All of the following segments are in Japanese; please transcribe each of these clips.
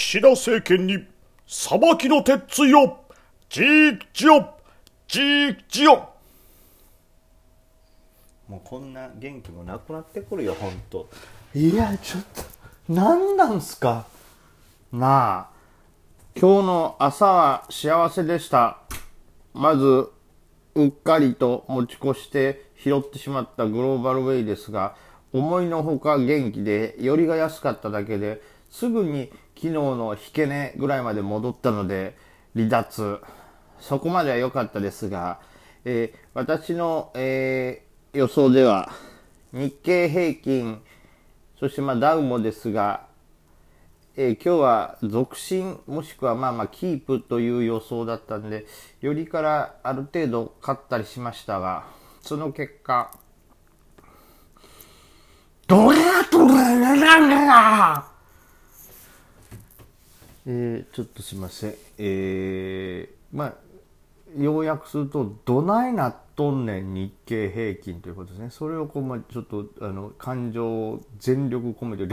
岸田政権に裁きの鉄槌を、じーくじよ、じーくじよ。もうこんな元気もなくなってくるよ本当。いやちょっと何なんすか？なあ。今日の朝は幸せでした。まずうっかりと持ち越して拾ってしまったグローバルウェイですが思いのほか元気でよりが安かっただけですぐに昨日の引け値ぐらいまで戻ったので離脱。そこまでは良かったですが、えー私の、えー予想では日経平均そしてまあダウもですが、えー今日は続伸もしくはまあまあキープという予想だったんでよりからある程度勝ったりしましたがその結果どれだとれだえー、ちょっとすいません。えー、まあ要約すると「どないなっとんねん日経平均」ということですね。それをこう、まあ、ちょっとあの感情を全力込めて「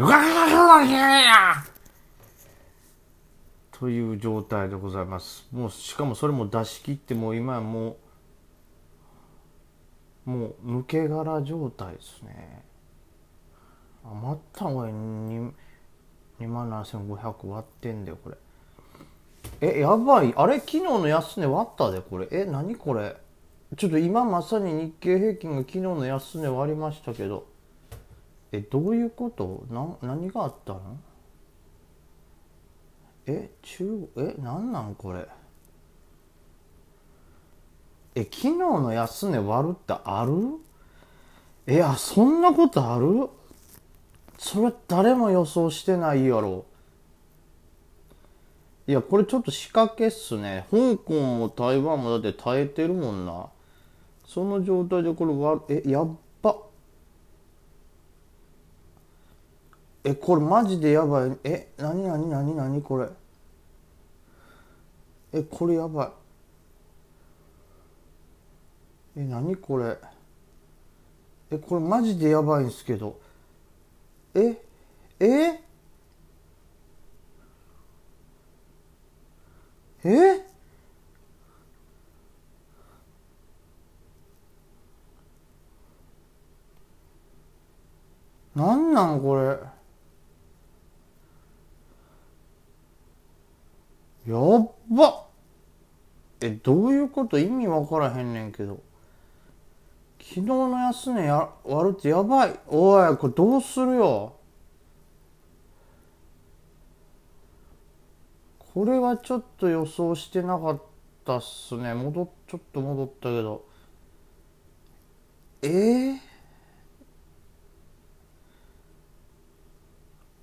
という状態でございます。もうしかもそれも出し切ってもう今はもうもう抜け殻状態ですね。あまた俺2万7500割ってんだよこれえやばいあれ昨日の安値割ったでこれえ何これちょっと今まさに日経平均が昨日の安値割りましたけどえどういうことな何があったのえ中えなんなんこれえ昨日の安値割るってあるえあそんなことあるそれ誰も予想してないやろ。いやこれちょっと仕掛けっすね。香港も台湾もだって耐えてるもんな。その状態でこれ割るえやっば。えこれマジでやばい？えなになになになにこれ？えこれやばい。えなにこれ？えこれマジでやばいんすけど。ええ？え？なんなんこれ？やっば！えどういうこと？意味わからへんねんけど。昨日の安値や割るってやばい。おいこれどうするよ。これはちょっと予想してなかったっすね。戻っちょっと戻ったけど。えー、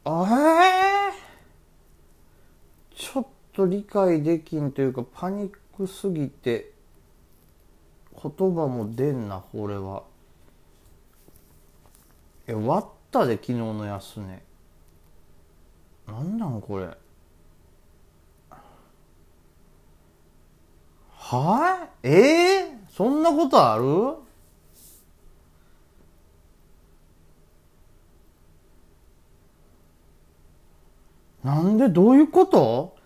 あえー、ちょっと理解できんというかパニックすぎて。言葉も出んなこれは。え割ったで昨日の安値。なんなんこれ。はいえー、そんなことある？なんで？どういうこと？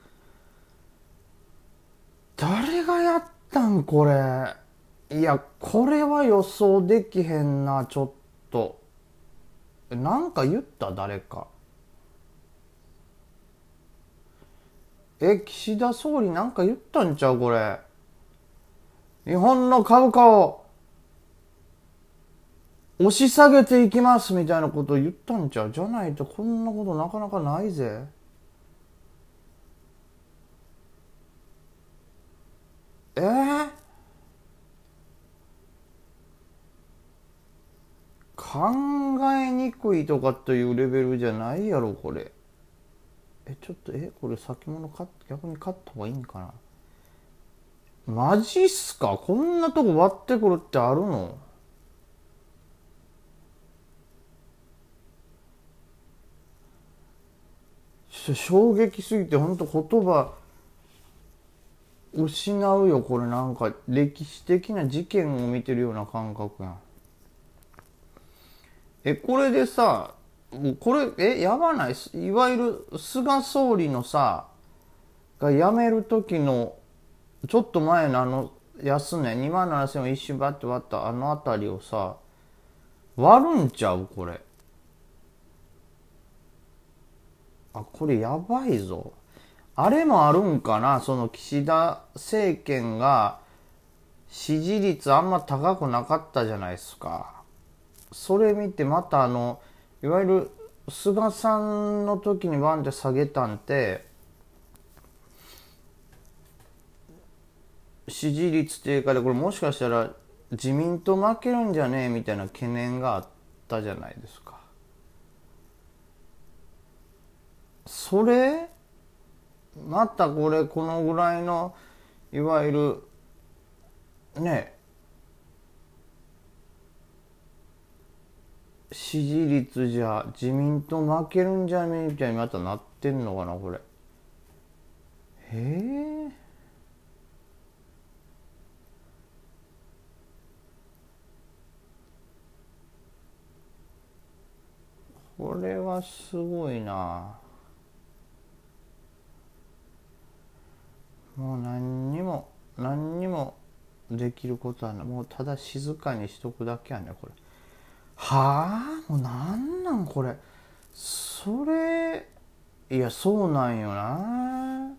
誰がやったんこれ？いやこれは予想できへんなちょっと。なんか言った誰か。え岸田総理なんか言ったんちゃうこれ。日本の株価を。押し下げていきますみたいなことを言ったんちゃう。じゃないとこんなことなかなかないぜ。えー、考えにくいとかというレベルじゃないやろこれ。えちょっとえこれ先物買逆に買った方がいいんかな？マジっすか？こんなとこ割ってくるってあるの？ちょ衝撃すぎて本当言葉失うよこれ。なんか歴史的な事件を見てるような感覚やん。えこれでさこれえやばない？いわゆる菅総理のさが辞める時のちょっと前のあの安値2万7000を一瞬バッて割ったあの辺りをさ割るんちゃう？これ。あこれやばいぞ。あれもあるんかな？その岸田政権が支持率あんま高くなかったじゃないですか。それ見てまたあのいわゆる菅さんの時にバンって下げたんて支持率っていうかでこれもしかしたら自民党負けるんじゃねえみたいな懸念があったじゃないですか。それまたこれこのぐらいのいわゆるね支持率じゃ自民党負けるんじゃねえみたいにまたなってんのかなこれ。へえ。これはすごいな。もう何にも何にもできることはない。もうただ静かにしとくだけやねこれ。はあ？もうなんなんこれ。それいやそうなんよな。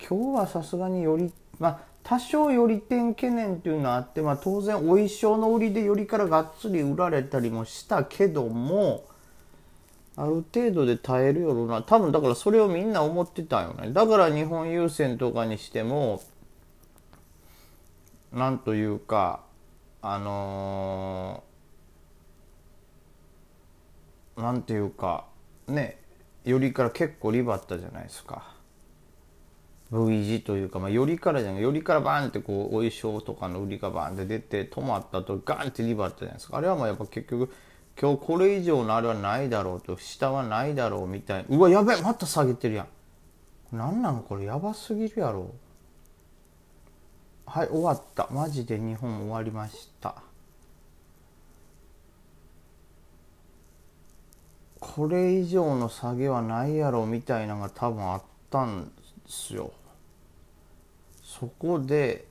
今日はさすがによりまあ多少より点懸念っていうのはあって、まあ、当然お衣装の売りでよりからがっつり売られたりもしたけどもある程度で耐えるよろな。多分だからそれをみんな思ってたよね。だから日本郵船とかにしてもなんというかあのー、なんていうかねよりから結構リバったじゃないですか。V 字というか、まあ、よりからじゃないよりからバーンってこうお衣装とかの売りがバーンって出て止まったとガンってリバったじゃないですか。あれはまあやっぱ結局今日これ以上のあれはないだろうと下はないだろうみたいうわやべえまた下げてるやん。なんなんこれやばすぎるやろ。はい終わった。マジで日本終わりました。これ以上の下げはないやろみたいなのが多分あったんですよ。そこで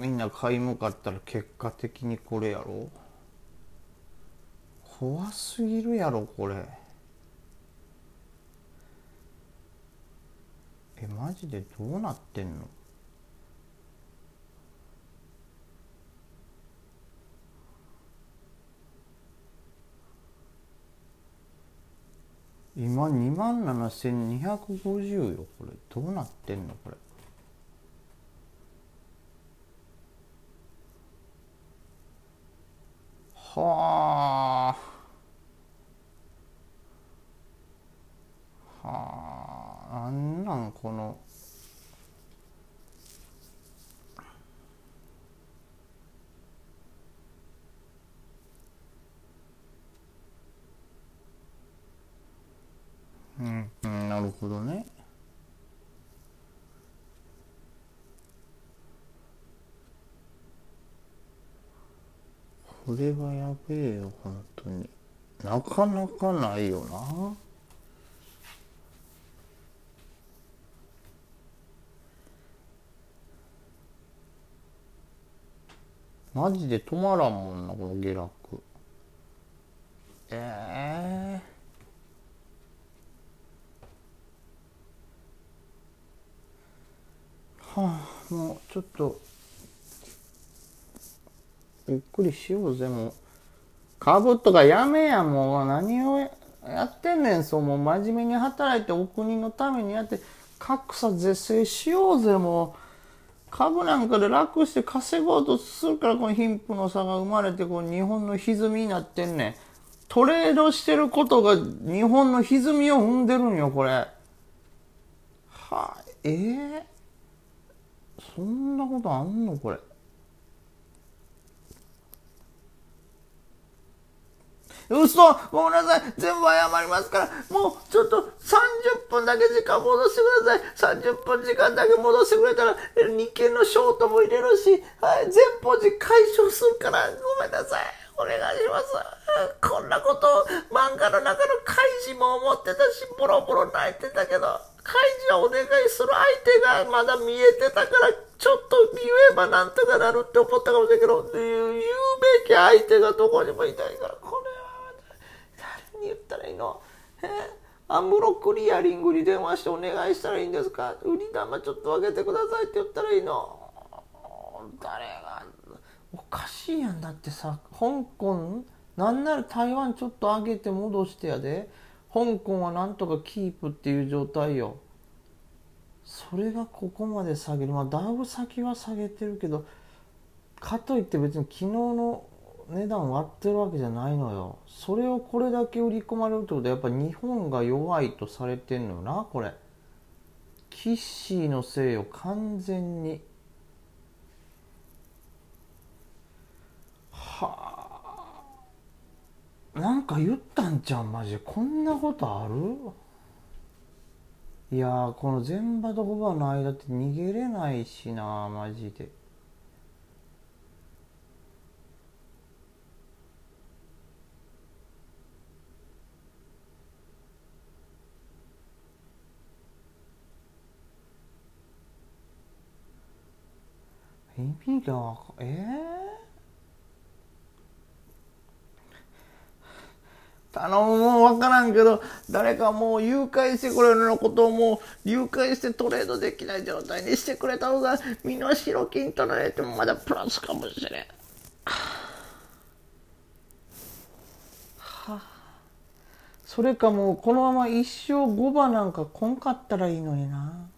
みんな買い向かったら結果的にこれやろ？怖すぎるやろこれ。えマジでどうなってんの？今2万7250よこれ。どうなってんのこれ。はあはあなんなんこのうん、うん、なるほどね。これはやべえよ本当に。なかなかないよな。マジで止まらんもんなこの下落ええー、はあもうちょっとゆっくりしようぜ、もう。株とかやめや、もう。何をやってんねん、そう。もう真面目に働いてお国のためにやって、格差是正しようぜ、もう。株なんかで楽して稼ごうとするから、この貧富の差が生まれて、この日本の歪みになってんねん。トレードしてることが日本の歪みを生んでるんよ、これ。はあ、ええー、そんなことあんのこれ。嘘！ごめんなさい。全部謝りますから。もうちょっと30分だけ時間戻してください。30分時間だけ戻してくれたら日経のショートも入れるし、はい、全ポジ解消するからごめんなさい。お願いします。こんなこと漫画の中の怪人も思ってたしボロボロ泣いてたけど。怪人はお願いする相手がまだ見えてたからちょっと言えばなんとかなるって思ったかもしれんけど言うべき相手がどこにもいないからこれは誰に言ったらいいの？え？アンブロクリアリングに電話してお願いしたらいいんですか？売り玉ちょっと分けてくださいって言ったらいいの？誰が？おかしいやんだってさ香港なんなら台湾ちょっと上げて戻してやで香港はなんとかキープっていう状態よ。それがここまで下げる。まあだいぶ先は下げてるけどかといって別に昨日の値段割ってるわけじゃないのよ。それをこれだけ売り込まれるってことはやっぱ日本が弱いとされてんのよなこれ。キッシーのせいよ完全に。はあ。なんか言ったんじゃんマジでこんなことある？いやーこの全場とホバの間って逃げれないしなマジで。意味がわか？えー、頼むもう分からんけど誰かもう誘拐してくれるのことをもう誘拐してトレードできない状態にしてくれた方が身代金取られてもまだプラスかもしれん。はあ、それかもうこのまま一生5番なんかこんかったらいいのにな。